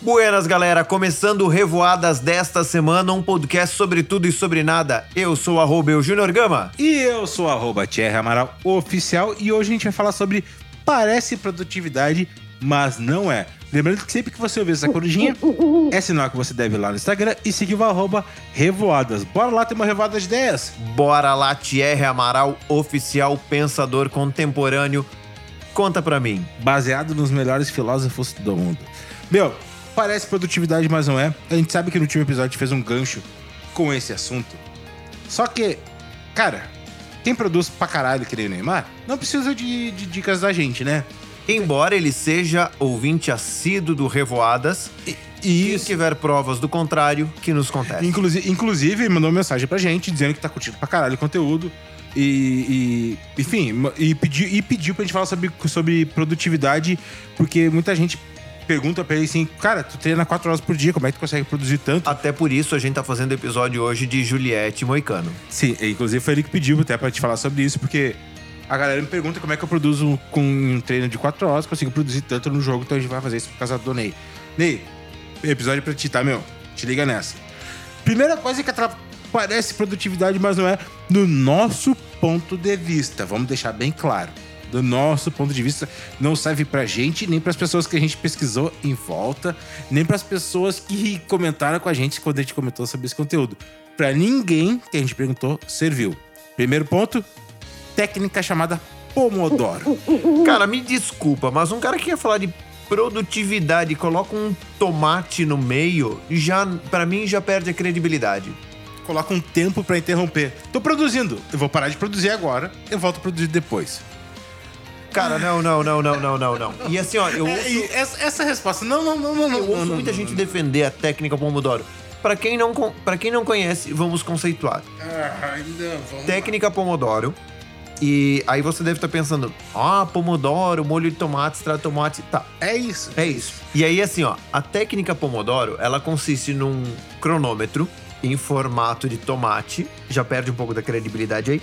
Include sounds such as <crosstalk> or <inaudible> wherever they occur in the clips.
Buenas, galera! Começando Revoadas desta semana, um podcast sobre tudo e sobre nada. Eu sou o Júnior Gama. E eu sou arroba Thierry Amaral Oficial e hoje a gente vai falar sobre parece produtividade, mas não é. Lembrando que sempre que você ouvir essa corujinha, é sinal que você deve ir lá no Instagram e seguir o arroba Revoadas. Bora lá ter uma revoada de ideias? Bora lá, Thierry Amaral Oficial, pensador contemporâneo. Conta pra mim. Baseado nos melhores filósofos do mundo. Meu, Parece produtividade, mas não é. A gente sabe que no último episódio a gente fez um gancho com esse assunto. Só que, cara, quem produz pra caralho que nem o Neymar, não precisa de, de dicas da gente, né? Embora ele seja ouvinte assíduo do Revoadas, e, e se tiver provas do contrário, que nos conteste. Inclusive, inclusive, mandou mensagem pra gente dizendo que tá curtindo pra caralho o conteúdo. E, e enfim, e pediu, e pediu pra gente falar sobre, sobre produtividade, porque muita gente pergunta pra ele assim, cara, tu treina quatro horas por dia, como é que tu consegue produzir tanto? Até por isso a gente tá fazendo episódio hoje de Juliette Moicano. Sim, inclusive foi ele que pediu até pra te falar sobre isso, porque a galera me pergunta como é que eu produzo com um treino de quatro horas, consigo produzir tanto no jogo, então a gente vai fazer isso por causa do Ney. Ney, episódio pra ti, tá, meu? Te liga nessa. Primeira coisa que parece produtividade, mas não é, no nosso ponto de vista. Vamos deixar bem claro do nosso ponto de vista, não serve pra gente, nem para as pessoas que a gente pesquisou em volta, nem para as pessoas que comentaram com a gente quando a gente comentou sobre esse conteúdo. Para ninguém que a gente perguntou serviu. Primeiro ponto, técnica chamada Pomodoro. <laughs> Cara, me desculpa, mas um cara que ia falar de produtividade e coloca um tomate no meio, já para mim já perde a credibilidade coloca um tempo para interromper. Tô produzindo, eu vou parar de produzir agora, eu volto a produzir depois. Cara, não, não, não, não, não, não, não. E assim, ó, eu é, ouço... essa, essa resposta, não, não, não, não, não. Eu ouço não, muita não, gente não. defender a técnica Pomodoro. Para quem não, para quem não conhece, vamos conceituar. Ah, ainda vamos técnica Pomodoro. E aí você deve estar pensando, ah, Pomodoro, molho de tomate, extrato de tomate. Tá. É isso. É isso. E aí, assim, ó, a técnica Pomodoro, ela consiste num cronômetro em formato de tomate. Já perde um pouco da credibilidade aí.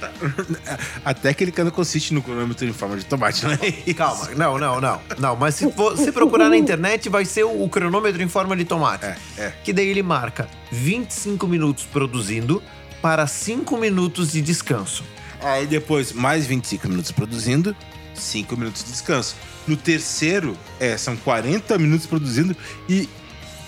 <laughs> A técnica não consiste no cronômetro em forma de tomate, né? Calma, <laughs> não, não, não. Não, mas se você procurar na internet, vai ser o, cronômetro em forma de tomate. É, é. Que daí ele marca 25 minutos produzindo para 5 minutos de descanso. Aí depois, mais 25 minutos produzindo, 5 minutos de descanso. No terceiro, é, são 40 minutos produzindo e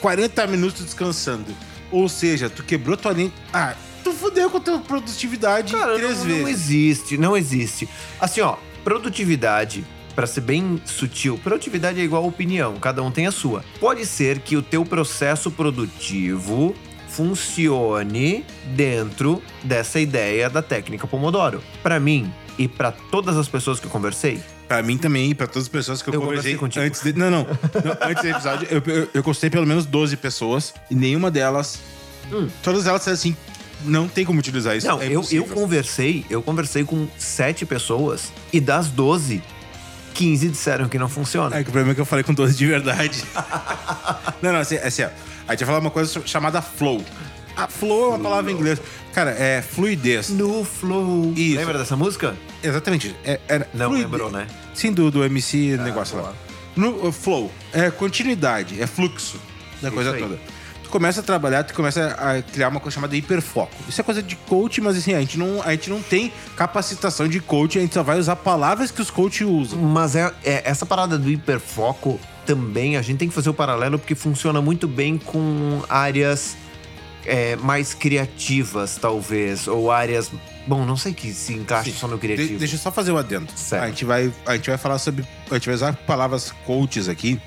40 minutos descansando. Ou seja, tu quebrou tua linha. Ah, tu fudeu com a tua produtividade Cara, três não, vezes. Não existe, não existe. Assim, ó, produtividade para ser bem sutil, produtividade é igual opinião, cada um tem a sua. Pode ser que o teu processo produtivo funcione dentro dessa ideia da técnica Pomodoro. Para mim e para todas as pessoas que eu conversei, Pra mim também, pra todas as pessoas que eu, eu conversei contigo. antes de, não, não, não, Antes do episódio, eu, eu, eu pelo menos 12 pessoas e nenhuma delas. Hum. Todas elas disseram assim: não tem como utilizar isso. Não, é eu, eu conversei, eu conversei com sete pessoas e das 12, 15 disseram que não funciona. É que o problema é que eu falei com 12 de verdade. <laughs> não, não, assim, assim, ó. A gente vai falar uma coisa chamada flow. A flow é uma palavra em inglês. Cara, é fluidez. No flow. Isso. Lembra dessa música? Exatamente. É, é não fluide... lembrou, né? Sim, do, do MC ah, negócio lá. No flow. É continuidade, é fluxo da coisa toda tu começa a trabalhar, tu começa a criar uma coisa chamada hiperfoco. Isso é coisa de coach, mas assim, a gente não, a gente não tem capacitação de coach, a gente só vai usar palavras que os coaches usam. Mas é, é essa parada do hiperfoco também, a gente tem que fazer o paralelo porque funciona muito bem com áreas é, mais criativas, talvez, ou áreas Bom, não sei que se encaixa Sim. só no criativo. De deixa eu só fazer o um adendo. Certo. A gente, vai, a gente vai falar sobre. A gente vai usar palavras coaches aqui.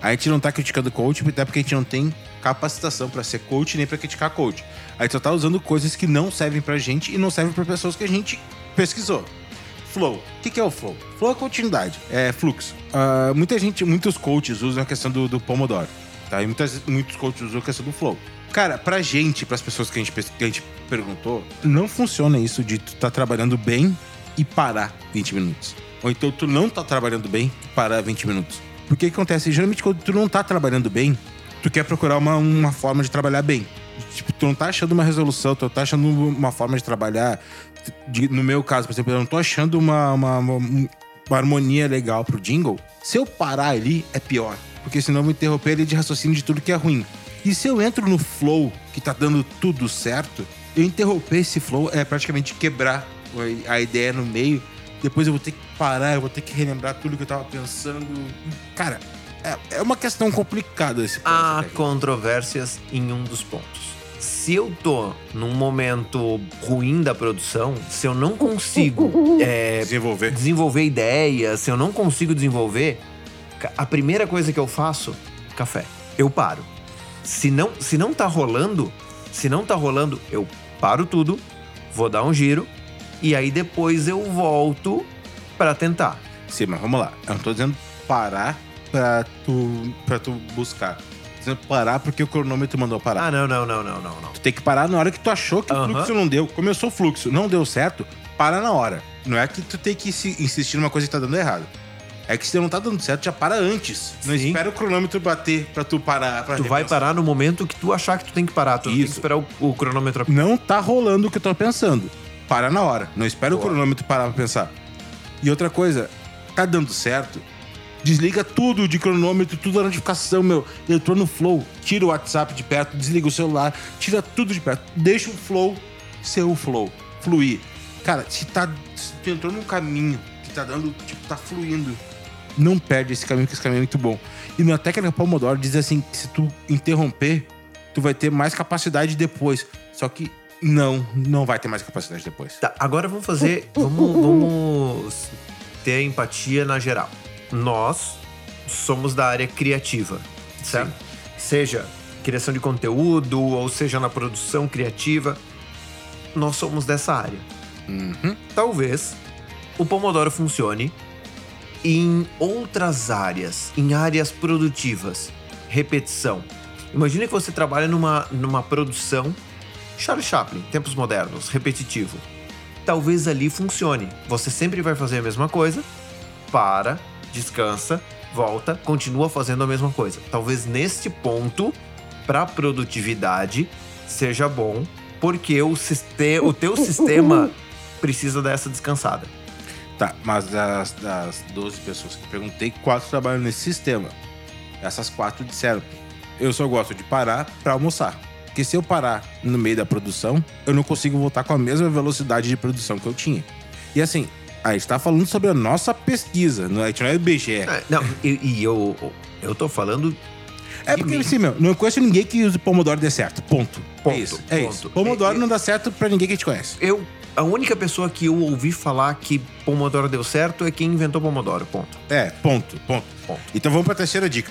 A gente não tá criticando coach, até porque a gente não tem capacitação para ser coach nem para criticar coach. A gente só tá usando coisas que não servem pra gente e não servem para pessoas que a gente pesquisou. Flow. O que, que, é o flow? Flow é continuidade, é fluxo. Uh, muita gente, muitos coaches usam a questão do, do Pomodoro. Tá? E muitas, muitos coaches usam a questão do flow. Cara, pra gente, pras pessoas que a gente, que a gente perguntou, não funciona isso de tu tá trabalhando bem e parar 20 minutos. Ou então tu não tá trabalhando bem e parar 20 minutos. Porque o que acontece? Geralmente quando tu não tá trabalhando bem, tu quer procurar uma, uma forma de trabalhar bem. Tipo, tu não tá achando uma resolução, tu não tá achando uma forma de trabalhar. De, no meu caso, por exemplo, eu não tô achando uma, uma, uma uma harmonia legal pro jingle, se eu parar ali, é pior. Porque senão eu vou interromper ele de raciocínio de tudo que é ruim. E se eu entro no flow, que tá dando tudo certo, eu interromper esse flow é praticamente quebrar a ideia no meio. Depois eu vou ter que parar, eu vou ter que relembrar tudo que eu tava pensando. Cara, é, é uma questão complicada esse ponto. Há cara. controvérsias em um dos pontos. Se eu tô num momento ruim da produção, se eu não consigo <laughs> é, Desenvolver. desenvolver ideias, se eu não consigo desenvolver, a primeira coisa que eu faço, café. Eu paro. Se não, se não tá rolando, se não tá rolando, eu paro tudo, vou dar um giro e aí depois eu volto pra tentar. Sim, mas vamos lá. Eu não tô dizendo parar pra tu, pra tu buscar. Tô dizendo parar porque o cronômetro mandou parar. Ah, não, não, não, não, não, não. Tu tem que parar na hora que tu achou que o fluxo não deu. Começou o fluxo, não deu certo, para na hora. Não é que tu tem que insistir numa coisa que tá dando errado. É que se não tá dando certo, já para antes. Não Sim. espera o cronômetro bater pra tu parar. Pra Tu vai parar no momento que tu achar que tu tem que parar. Tu não tem que Isso. esperar o, o cronômetro. Não tá rolando o que eu tô pensando. Para na hora. Não espera o Boa. cronômetro parar pra pensar. E outra coisa, tá dando certo? Desliga tudo de cronômetro, tudo a notificação, meu. Entrou no flow, tira o WhatsApp de perto, desliga o celular, tira tudo de perto. Deixa o flow ser o flow, fluir. Cara, se tá. Se tu entrou num caminho que tá dando, tipo, tá fluindo, não perde esse caminho, que esse caminho é muito bom. E na técnica Pomodoro diz assim: que se tu interromper, tu vai ter mais capacidade depois. Só que não, não vai ter mais capacidade depois. Tá, agora vamos fazer. Vamos, vamos ter empatia na geral. Nós somos da área criativa, certo? Seja criação de conteúdo, ou seja na produção criativa. Nós somos dessa área. Uhum. Talvez o Pomodoro funcione em outras áreas, em áreas produtivas. Repetição. Imagina que você trabalha numa, numa produção Charlie Chaplin, tempos modernos, repetitivo. Talvez ali funcione. Você sempre vai fazer a mesma coisa, para, descansa, volta, continua fazendo a mesma coisa. Talvez neste ponto, para produtividade, seja bom, porque o, siste o teu <laughs> sistema precisa dessa descansada. Tá, mas das, das 12 pessoas que perguntei, quatro trabalham nesse sistema. Essas quatro disseram: eu só gosto de parar pra almoçar. Porque se eu parar no meio da produção, eu não consigo voltar com a mesma velocidade de produção que eu tinha. E assim, a gente tá falando sobre a nossa pesquisa, não é, a gente não é IBGE. É, não, e, e eu, eu tô falando. É porque, assim, meu, não conheço ninguém que use Pomodoro dê certo. Ponto. Ponto, é isso. É ponto. isso. Pomodoro e- não dá certo pra ninguém que a gente conhece. Eu, a única pessoa que eu ouvi falar que Pomodoro deu certo é quem inventou Pomodoro. Ponto. É, ponto, ponto. Ponto. Então vamos pra terceira dica.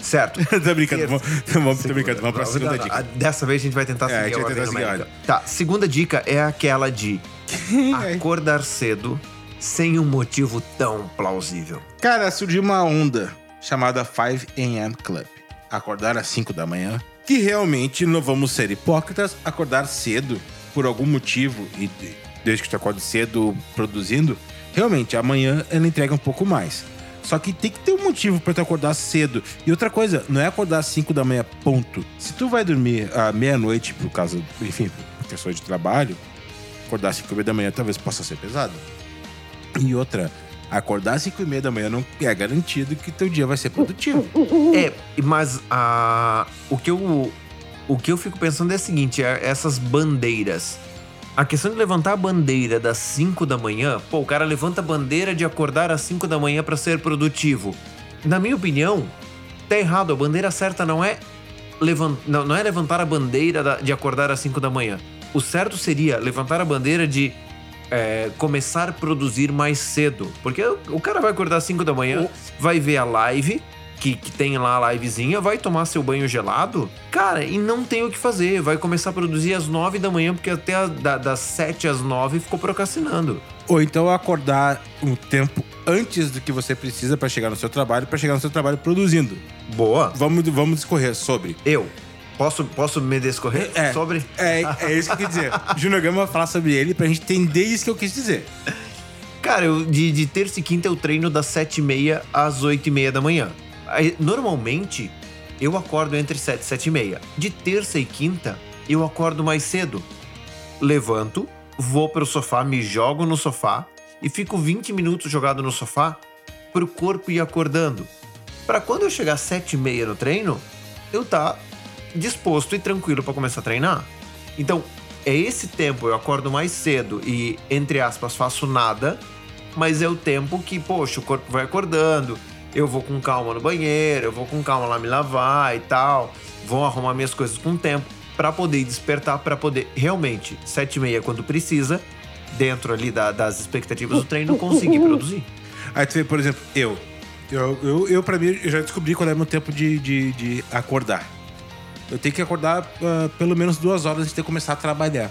Certo. <laughs> tô brincando, vamos, vamos, tô brincando, vamos pra segunda não, dica. Dessa vez a gente vai tentar É, a seguir gente a vai tentar seguir a. Tá, segunda dica é aquela de <laughs> acordar cedo sem um motivo tão plausível. Cara, surgiu uma onda chamada 5 AM Club. Acordar às 5 da manhã. Que realmente, não vamos ser hipócritas, acordar cedo, por algum motivo, e de- desde que tu acorde cedo produzindo, realmente, amanhã ela entrega um pouco mais. Só que tem que ter um motivo pra tu acordar cedo. E outra coisa, não é acordar às 5 da manhã, ponto. Se tu vai dormir à meia-noite, por causa, enfim, por questões de trabalho, acordar às 5 da manhã talvez possa ser pesado. E outra, acordar às 5 e meia da manhã não é garantido que teu dia vai ser produtivo. É, mas a, o, que eu, o que eu fico pensando é o seguinte: é essas bandeiras. A questão de levantar a bandeira das 5 da manhã, pô, o cara levanta a bandeira de acordar às 5 da manhã para ser produtivo. Na minha opinião, tá errado. A bandeira certa não é, levan não, não é levantar a bandeira de acordar às 5 da manhã. O certo seria levantar a bandeira de é, começar a produzir mais cedo. Porque o, o cara vai acordar às 5 da manhã, vai ver a live, que, que tem lá a livezinha, vai tomar seu banho gelado, cara, e não tem o que fazer. Vai começar a produzir às 9 da manhã, porque até a- da- das 7 às 9 ficou procrastinando. Ou então acordar um tempo antes do que você precisa pra chegar no seu trabalho, pra chegar no seu trabalho produzindo. Boa. Vamos, vamos discorrer sobre. Eu. Posso, posso me descorrer É. sobre? É, é isso que eu quis dizer. <laughs> Júnior Gama vai falar sobre ele pra gente entender isso que eu quis dizer. Cara, eu, de, de terça e quinta eu treino das 7h30 às 8h30 da manhã. Normalmente, eu acordo entre 7 e 7 e meia. De terça e quinta, eu acordo mais cedo. Levanto, vou pro sofá, me jogo no sofá e fico 20 minutos jogado no sofá pro corpo ir acordando. Para quando eu chegar às 7 e meia no treino, eu tá disposto e tranquilo para começar a treinar. Então, é esse tempo, eu acordo mais cedo e, entre aspas, faço nada, mas é o tempo que, poxa, o corpo vai acordando, eu vou com calma no banheiro, eu vou com calma lá me lavar e tal, vou arrumar minhas coisas com tempo para poder despertar, para poder realmente, sete e meia quando precisa, dentro ali da, das expectativas do treino, conseguir produzir. Aí tu vê, por exemplo, eu. Eu, eu, eu pra mim, eu já descobri qual é meu tempo de, de, de acordar. Eu tenho que acordar uh, pelo menos duas horas antes de começar a trabalhar.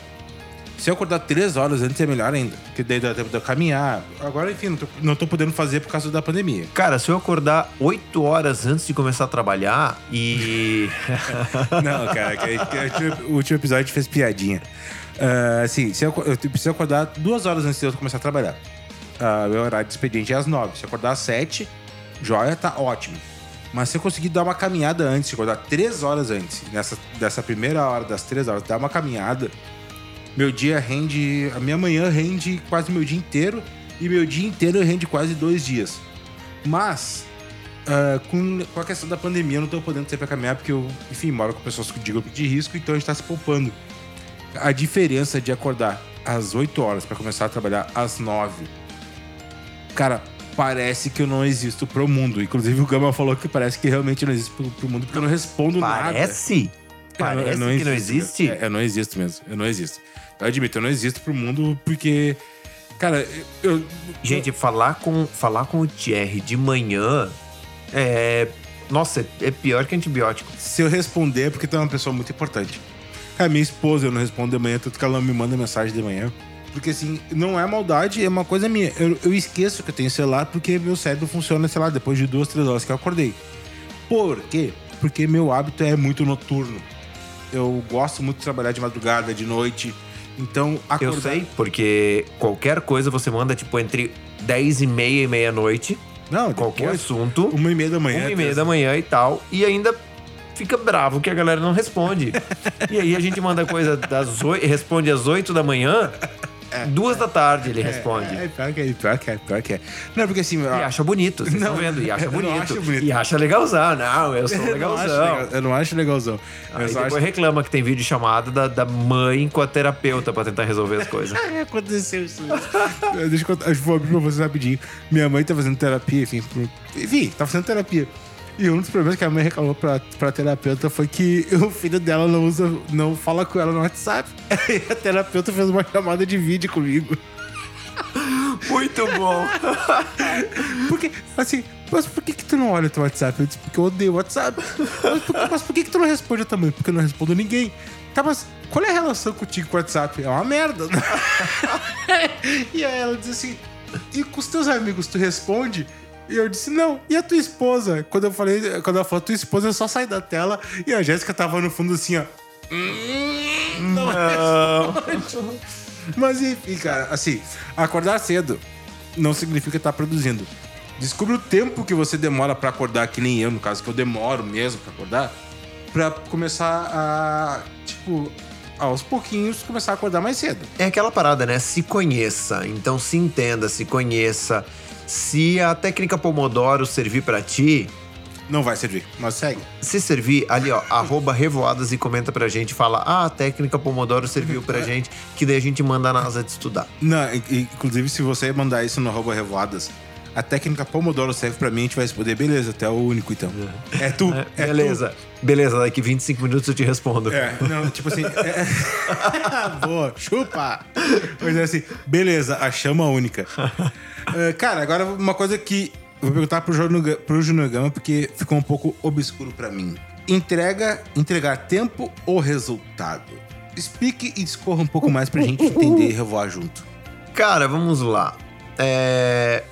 Se eu acordar três horas antes é melhor ainda, porque daí dá tempo de eu caminhar. Agora, enfim, não tô, não tô podendo fazer por causa da pandemia. Cara, se eu acordar oito horas antes de começar a trabalhar e. <laughs> não, cara, que, que, o último episódio a gente fez piadinha. Uh, assim, se eu, eu preciso acordar duas horas antes de eu começar a trabalhar. Uh, meu horário de expediente é às nove. Se eu acordar às sete, joia, tá ótimo. Mas se eu conseguir dar uma caminhada antes, acordar três horas antes, nessa, dessa primeira hora das três horas, dar uma caminhada, meu dia rende. A minha manhã rende quase meu dia inteiro e meu dia inteiro rende quase dois dias. Mas, uh, com, com a questão da pandemia, eu não tô podendo sair pra caminhar porque eu, enfim, moro com pessoas de grupo de risco, então a gente tá se poupando. A diferença de acordar às 8 horas para começar a trabalhar às 9. Cara, parece que eu não existo pro mundo. Inclusive, o Gama falou que parece que realmente não existe pro, pro mundo, porque eu não respondo parece? nada. Parece? Parece eu não, que não existe? É, eu não existo mesmo. Eu não existo. Eu admito, eu não existo pro mundo porque. Cara, eu. Gente, falar com, falar com o Thierry de manhã é. Nossa, é pior que antibiótico. Se eu responder é porque tu é uma pessoa muito importante. A minha esposa eu não respondo de manhã, tanto que ela não me manda mensagem de manhã. Porque assim, não é maldade, é uma coisa minha. Eu, eu esqueço que eu tenho celular porque meu cérebro funciona, sei lá, depois de duas, três horas que eu acordei. Por quê? Porque meu hábito é muito noturno. Eu gosto muito de trabalhar de madrugada, de noite. Então, acordar... Eu sei, porque qualquer coisa você manda, tipo, entre 10 e meia e meia-noite. Não, qualquer assunto. Uma e meia da manhã. Uma e meia da manhã e tal. E ainda fica bravo que a galera não responde. <laughs> e aí a gente manda coisa das oito, responde às 8 da manhã. É, Duas é, da tarde ele é, responde. É, pior que é, pior que é, pior que é. Não, porque assim. E acha bonito, vocês não, estão vendo? E acha <laughs> bonito. bonito. E acha legalzão. Não, eu sou legalzão. eu não acho legalzão. Aí depois acho... reclama que tem vídeo chamado da, da mãe com a terapeuta pra tentar resolver as coisas. <laughs> Aconteceu isso. <laughs> Deixa eu contar, vou abrir pra vocês rapidinho. Minha mãe tá fazendo terapia, enfim. Enfim, tá fazendo terapia. E um dos problemas que a mãe reclamou pra, pra terapeuta foi que o filho dela não usa, não fala com ela no WhatsApp. <laughs> E a terapeuta fez uma chamada de vídeo comigo. Muito bom. porque, assim, mas por que, que tu não olha teu WhatsApp? Eu disse, porque eu odeio o WhatsApp. Mas por, mas por que, que tu não responde também? Porque eu não respondo ninguém. Tá, mas qual é a relação contigo com o WhatsApp? É uma merda. <laughs> e aí ela diz assim: e com os teus amigos tu responde? E eu disse, não. E a tua esposa? Quando eu falei, quando ela falou tua esposa, eu só saí da tela e a Jéssica tava no fundo assim, ó. Hum, não. não. <laughs> Mas enfim, cara, assim, acordar cedo não significa estar produzindo. Descubra o tempo que você demora para acordar, que nem eu, no caso, que eu demoro mesmo para acordar, para começar a, tipo, aos pouquinhos começar a acordar mais cedo. É aquela parada, né? Se conheça. Então se entenda, se conheça. Se a técnica Pomodoro servir para ti, não vai servir, mas segue. Se servir, ali ó, arroba revoadas e comenta pra gente, fala, ah, a técnica Pomodoro serviu pra gente, que daí a gente manda a NASA de estudar. Não, inclusive se você mandar isso no arroba revoadas, a técnica Pomodoro serve pra mim, a gente vai responder, beleza, até o único então. É, é tu. É, é beleza. Tu. Beleza, daqui 25 minutos eu te respondo. É, não, tipo assim. É... <laughs> Boa, chupa! Mas é assim, beleza, a chama única. Uh, <laughs> cara, agora uma coisa que vou perguntar pro Júnior, pro Júnior Gama, porque ficou um pouco obscuro para mim. Entrega, entregar tempo ou resultado? Explique e discorra um pouco mais pra gente entender e revoar junto. Cara, vamos lá. É...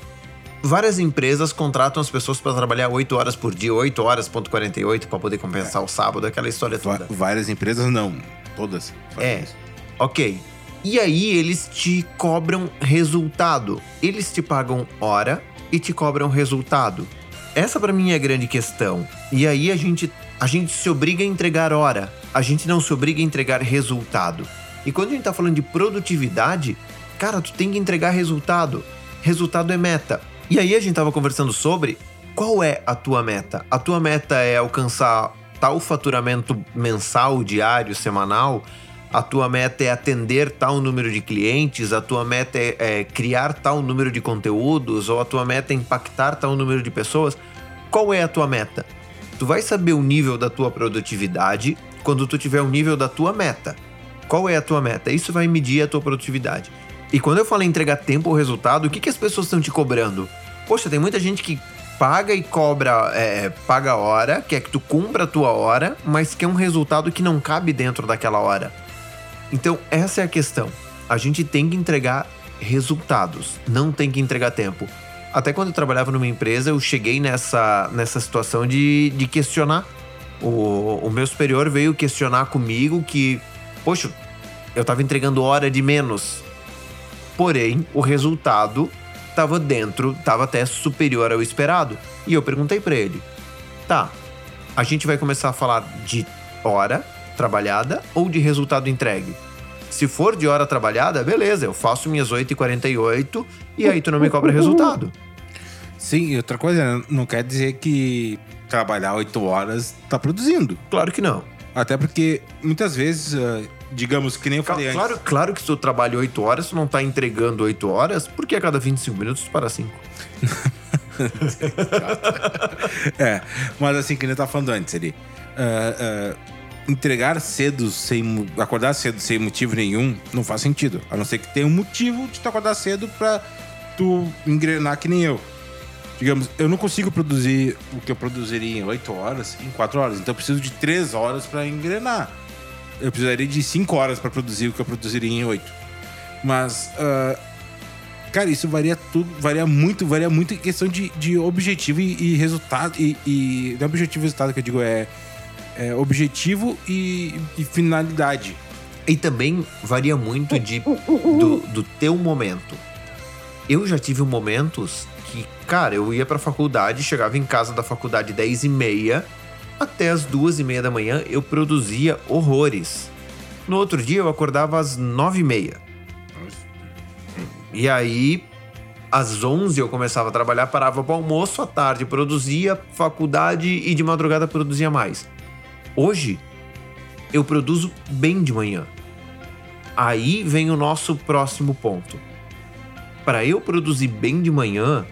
Várias empresas contratam as pessoas para trabalhar 8 horas por dia, 8 horas, ponto 48, para poder compensar é. o sábado, aquela história toda. várias empresas não, todas. É. Isso. Ok. E aí eles te cobram resultado. Eles te pagam hora e te cobram resultado. Essa para mim é a grande questão. E aí a gente a gente se obriga a entregar hora, a gente não se obriga a entregar resultado. E quando a gente tá falando de produtividade, cara, tu tem que entregar resultado. Resultado é meta. E aí a gente tava conversando sobre qual é a tua meta. A tua meta é alcançar tal faturamento mensal, diário, semanal. A tua meta é atender tal número de clientes, a tua meta é, é criar tal número de conteúdos, ou a tua meta é impactar tal número de pessoas. Qual é a tua meta? Tu vai saber o nível da tua produtividade quando tu tiver o nível da tua meta. Qual é a tua meta? Isso vai medir a tua produtividade. E quando eu falo entregar tempo ou resultado, o que, que as pessoas estão te cobrando? Poxa, tem muita gente que paga e cobra, é, paga a hora, quer que tu cumpra a tua hora, mas quer um resultado que não cabe dentro daquela hora. Então, essa é a questão. A gente tem que entregar resultados, não tem que entregar tempo. Até quando eu trabalhava numa empresa, eu cheguei nessa, nessa situação de, de questionar. O, o meu superior veio questionar comigo que, poxa, eu estava entregando hora de menos. Porém, o resultado estava dentro, estava até superior ao esperado. E eu perguntei para ele: tá, a gente vai começar a falar de hora trabalhada ou de resultado entregue? Se for de hora trabalhada, beleza, eu faço minhas 8h48 e aí tu não me cobra resultado. Sim, e outra coisa, não quer dizer que trabalhar 8 horas tá produzindo. Claro que não. Até porque muitas vezes, ah, digamos que nem eu falei Claro, antes. claro que se tu trabalha 8 horas, tu não tá entregando 8 horas, porque a cada 25 minutos tu para 5. <laughs> É, mas assim, que nem eu tava falando antes ali. ah, ah, entregar cedo sem. acordar cedo sem motivo nenhum não faz sentido. A não ser que tenha um motivo de tu acordar cedo pra tu engrenar que nem eu. Digamos, eu não consigo produzir o que eu produziria em 8 horas em 4 horas. Então eu preciso de 3 horas pra engrenar. Eu precisaria de 5 horas pra produzir o que eu produziria em 8. Mas. ah, Cara, isso varia tudo, varia muito, varia muito em questão de, de objetivo e, e resultado. E, e não é objetivo e resultado que eu digo, é, é objetivo e, e finalidade. E também varia muito de, do, do teu momento. Eu já tive momentos que, cara, eu ia pra faculdade, chegava em casa da faculdade 10 e meia, até as duas e meia da manhã eu produzia horrores. No outro dia eu acordava às nove e meia. E aí, às 11 eu começava a trabalhar, parava para almoço, à tarde produzia, faculdade e de madrugada produzia mais. Hoje, eu produzo bem de manhã. Aí vem o nosso próximo ponto. Para eu produzir bem de manhã,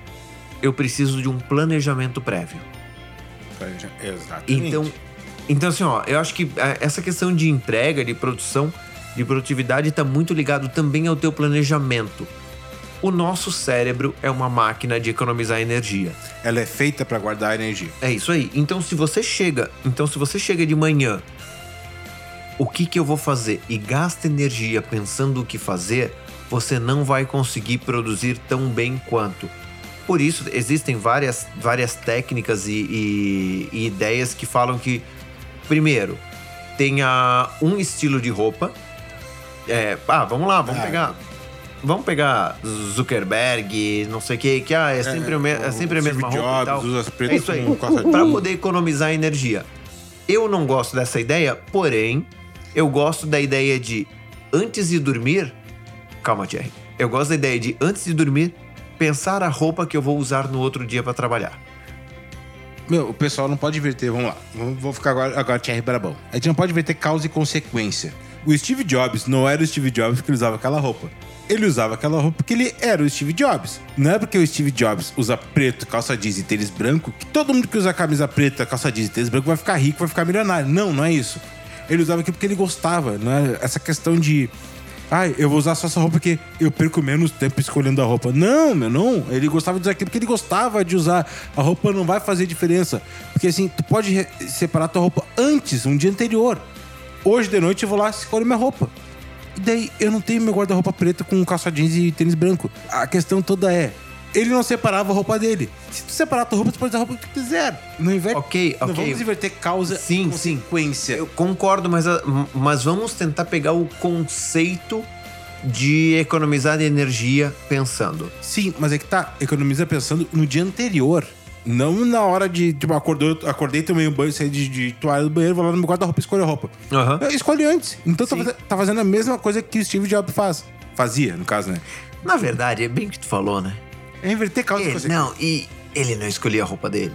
eu preciso de um planejamento prévio. Exatamente. Então, então assim, ó, eu acho que é, essa questão de entrega, de produção, de produtividade está muito ligado também ao teu planejamento. O nosso cérebro é uma máquina de economizar energia. ela é feita pra guardar energia. É isso aí. Então se você chega, então se você chega de manhã, o que que eu vou fazer e gasta energia pensando o que fazer, você não vai conseguir produzir tão bem quanto. Por isso existem várias, várias técnicas e, e- e ideias que falam que primeiro tenha um estilo de roupa. É, ah, vamos lá, vamos Ah, pegar. Vamos pegar Zuckerberg, não sei o que, que ah, é sempre, o me- é sempre a o mesma Steve roupa. Jobs usa preto É isso aí. jeans. poder economizar energia. Eu não gosto dessa ideia, porém, eu gosto da ideia de antes de dormir. Calma, Thierry. Eu gosto da ideia de antes de dormir, pensar a roupa que eu vou usar no outro dia pra trabalhar. Meu, o pessoal não pode inverter, vamos lá. Vou ficar agora, agora Thierry Brabão. A gente não pode inverter causa e consequência. O Steve Jobs não era o Steve Jobs ele usava aquela roupa. Ele usava aquela roupa porque ele era o Steve Jobs. Não é porque o Steve Jobs usa preto, calça jeans e tênis branco que todo mundo que usa camisa preta, calça jeans e tênis branco vai ficar rico, vai ficar milionário. Não, não é isso. Ele usava aquilo porque ele gostava. Não é essa questão de Ai, eu vou usar só essa roupa porque eu perco menos tempo escolhendo a roupa. Não, meu, não. Ele gostava de usar aquilo porque ele gostava de usar. A roupa não vai fazer diferença. Porque assim, tu pode separar tua roupa antes, um dia anterior. Hoje de noite eu vou lá e escolho minha roupa. E daí eu não tenho meu guarda-roupa preto com calça jeans e tênis branco. A questão toda é. Ele não separava a roupa dele. Se tu separar a tua roupa, tu pode usar a roupa que tu quiser. Não inverte. Ok, Não ok. vamos inverter causa Sim, e consequência. Eu concordo, mas, a- mas vamos tentar pegar o conceito de economizar energia pensando. Sim, mas é que tá, economiza pensando no dia anterior. Não na hora de, tipo, acordou, acordei, tomei um banho, saí de, de toalha do banheiro, vou lá no meu guarda-roupa e escolho a roupa. Eu escolhe antes. Então tá, Sim. tá fazendo a mesma coisa que o Steve Jobs faz. Fazia, no caso, né? Na verdade, é bem o que tu falou, né? É inverter causa e Ele- consequência. não, e ele não escolhia a roupa dele.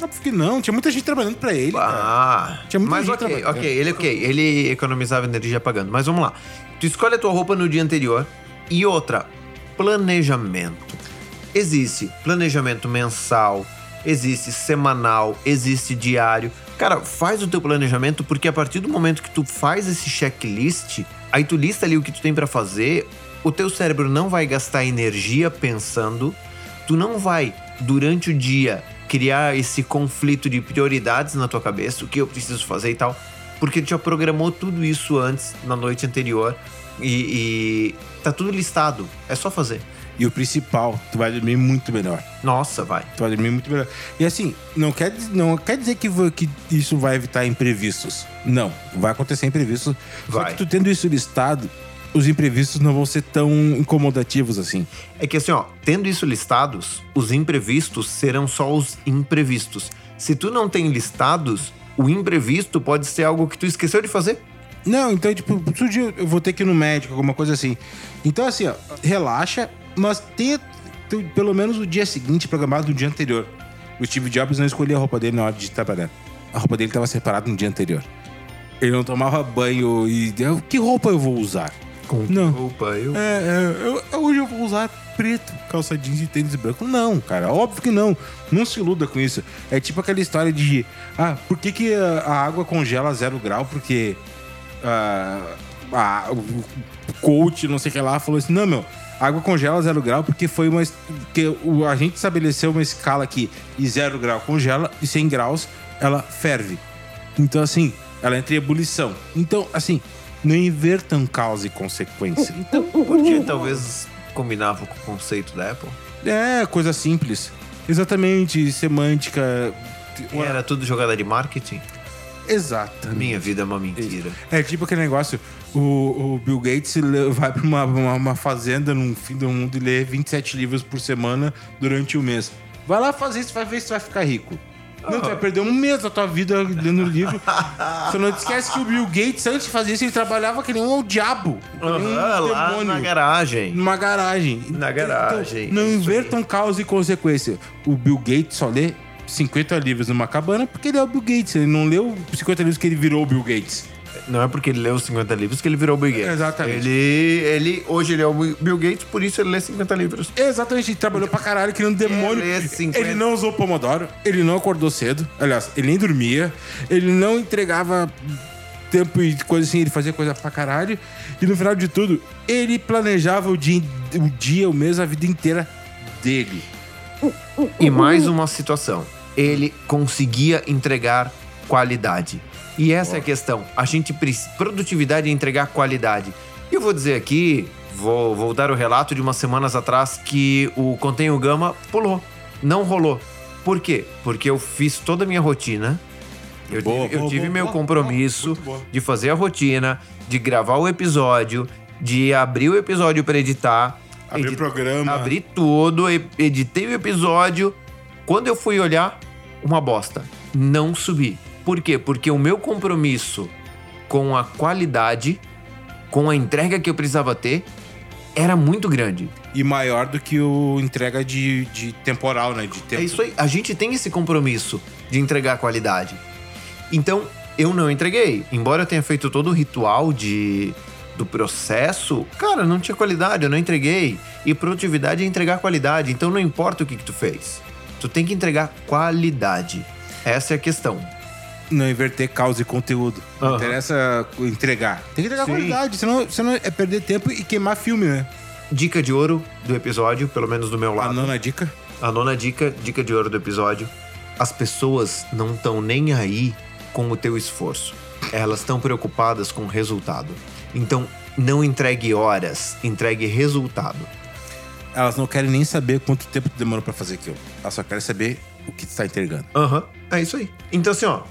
Óbvio que não. Tinha muita gente trabalhando pra ele. cara. Ah, Tinha muita mas gente ok, trabalhando. ok, ele ok, ele economizava energia pagando. Mas vamos lá. Tu escolhe a tua roupa no dia anterior e outra, planejamento. Existe planejamento mensal, existe semanal, existe diário. Cara, faz o teu planejamento porque a partir do momento que tu faz esse checklist, aí tu lista ali o que tu tem pra fazer, o teu cérebro não vai gastar energia pensando, tu não vai durante o dia criar esse conflito de prioridades na tua cabeça, o que eu preciso fazer e tal, porque tu já programou tudo isso antes na noite anterior e, e tá tudo listado, é só fazer. E o principal, tu vai dormir muito melhor. Nossa, vai. Tu vai dormir muito melhor. E assim, não quer, não quer dizer que, que isso vai evitar imprevistos. Não, vai acontecer imprevistos. Só Vai. que tu tendo isso listado, os imprevistos não vão ser tão incomodativos assim. É que assim, ó, tendo isso listados, os imprevistos serão só os imprevistos. Se tu não tem listados, o imprevisto pode ser algo que tu esqueceu de fazer. Não, então, tipo, surgiu, eu vou ter que ir no médico, alguma coisa assim. Então, assim, ó, relaxa, mas tenha pelo menos o dia seguinte programado no dia anterior. O Steve Jobs não escolhia a roupa dele na hora de trabalhar. A roupa dele estava separada no dia anterior. Ele não tomava banho e. eu, Que roupa eu vou usar? Com Não. roupa, eu. É, é, eu- hoje eu vou usar preto, calça jeans e tênis branco. Não, cara, óbvio que não. Não se iluda com isso. É tipo aquela história de. Ah, por que, que a, a água congela zero grau? Porque. ah, a- o coach, não sei o que lá, falou assim: não, meu. A água congela zero grau porque foi uma. que o, a gente estabeleceu uma escala aqui e zero grau congela e 100 graus ela ferve. Então, assim, ela entra em ebulição. Então, assim, não invertam causa e consequência. <laughs> Então, Porque talvez combinava com o conceito da Apple. É, coisa simples. Exatamente, semântica. E era tudo jogada de marketing. Exato. Minha vida é uma mentira. É tipo aquele negócio: o, o Bill Gates vai pra uma, uma, uma fazenda no fim do mundo e lê 27 livros por semana durante o mês. Vai lá fazer isso, vai ver se vai ficar rico. Não, tu vai perder um mês da tua vida lendo livro. <laughs> Só não esquece que o Bill Gates, antes de fazer isso, ele trabalhava que nem um diabo. que nem um Aham, lá demônio. na garagem. Numa garagem. Na garagem, Então, não isso invertam causa e consequência. O Bill Gates só lê 50 livros numa cabana porque ele é o Bill Gates. Ele não leu 50 livros que ele virou o Bill Gates. Não é porque ele leu 50 livros que ele virou o Bill Gates. Exatamente. Ele, ele, hoje ele é o Bill Gates, por isso ele lê 50 livros. Exatamente, ele trabalhou pra caralho, criando demônio. 50. Ele não usou Pomodoro, ele não acordou cedo. Aliás, ele nem dormia. Ele não entregava tempo e coisa assim, ele fazia coisa pra caralho. E no final de tudo, ele planejava o dia, o, dia, o mês, a vida inteira dele. E mais uma situação. Ele conseguia entregar qualidade. E essa é a questão. A gente precisa. Produtividade é entregar qualidade. E eu vou dizer aqui, vou, vou dar o relato de umas semanas atrás que o Contém o Gama pulou. Não rolou. Por quê? Porque eu fiz toda a minha rotina. Eu Boa, tive, eu boa, tive boa, meu compromisso de fazer a rotina, de gravar o episódio, de abrir o episódio para editar. Abrir o programa. Abri tudo, e- editei o episódio. Quando eu fui olhar, uma bosta. Não subi. Por quê? Porque o meu compromisso com a qualidade, com a entrega que eu precisava ter, era muito grande. E maior do que o entrega de, de temporal, né? De tempo. É isso aí. A gente tem esse compromisso de entregar qualidade. Então, eu não entreguei. Embora eu tenha feito todo o ritual de do processo, cara, não tinha qualidade, eu não entreguei. E produtividade é entregar qualidade. Então não importa o que, que tu fez. Tu tem que entregar qualidade. Essa é a questão. Não inverter causa e conteúdo. Não Aham. interessa entregar. Tem que entregar Sim. qualidade, senão, senão é perder tempo e queimar filme, né? Dica de ouro do episódio, pelo menos do meu A lado. nona dica. A nona dica, dica de ouro do episódio. As pessoas não estão nem aí com o teu esforço. Elas estão preocupadas com o resultado. Então, não entregue horas, entregue resultado. Elas não querem nem saber quanto tempo tu demorou pra fazer aquilo. Elas só querem saber o que tu tá entregando. Aham, é isso aí. Então, assim, ó,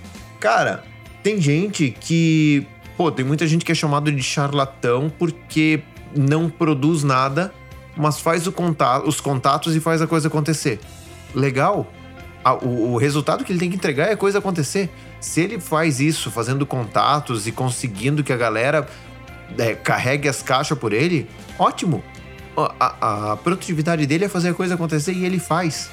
cara, tem gente que. Pô, tem muita gente que é chamado de charlatão porque não produz nada, mas faz contato, os contatos e faz a coisa acontecer. Legal. A- o, o resultado que ele tem que entregar é a coisa acontecer. Se ele faz isso, fazendo contatos e conseguindo que a galera é, carregue as caixas por ele, ótimo. a, a- a produtividade dele é fazer a coisa acontecer e ele faz.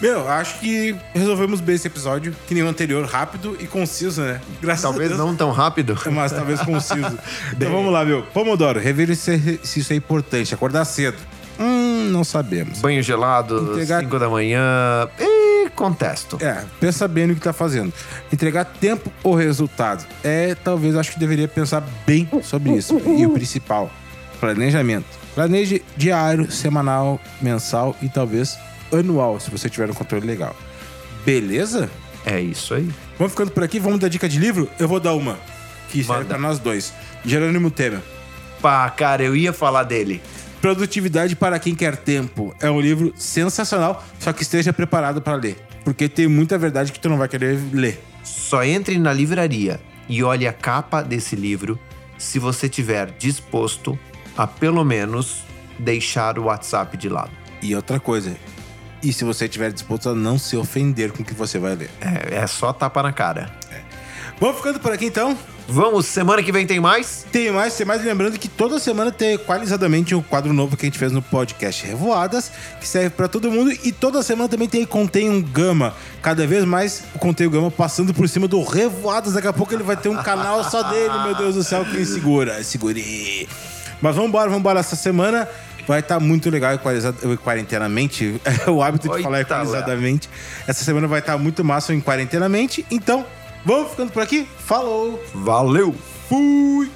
Meu, acho que resolvemos bem esse episódio, que nem o anterior, rápido e conciso, né? Graças Talvez a Deus. não tão rápido. <laughs> Mas talvez conciso. <laughs> então vamos lá, meu. Pomodoro, revire se, se isso é importante. Acordar cedo. Hum, não sabemos. Banho gelado, Entregar- 5 da manhã. E contesto. É, pensa bem no que tá fazendo. Entregar tempo ou resultado. É, talvez, acho que deveria pensar bem sobre isso. E o principal, planejamento. Planeje diário, semanal, mensal e talvez anual, se você tiver um controle legal. Beleza? É isso aí. Vamos ficando por aqui, vamos dar dica de livro? Eu vou dar uma, que serve Manda. pra nós dois. Jerônimo Temer. Pá, cara, eu ia falar dele. Produtividade para quem quer tempo. É um livro sensacional, só que esteja preparado para ler. Porque tem muita verdade que tu não vai querer ler. Só entre na livraria e olhe a capa desse livro se você tiver disposto a pelo menos deixar o WhatsApp de lado. E outra coisa, e se você estiver disposto a não se ofender com o que você vai ler. É, é só tapa na cara. Vamos ficando por aqui então. Vamos, semana que vem tem mais? Tem mais, tem mais. Lembrando que toda semana tem equalizadamente um quadro novo que a gente fez no podcast Revoadas, que serve pra todo mundo. E toda semana também tem Contém um Gama. Cada vez mais o Contém um Gama passando por cima do Revoadas. Daqui a pouco ele vai ter um canal só dele, meu Deus do céu. Quem segura? Segure. Mas vamos embora, vamos embora. Essa semana vai estar muito legal equalizado, quarentenamente. <laughs> É o hábito de Oi, falar tá, equalizadamente. Essa semana vai estar muito massa em quarentenamente. Então, vamos ficando por aqui. Falou! Valeu! Fui!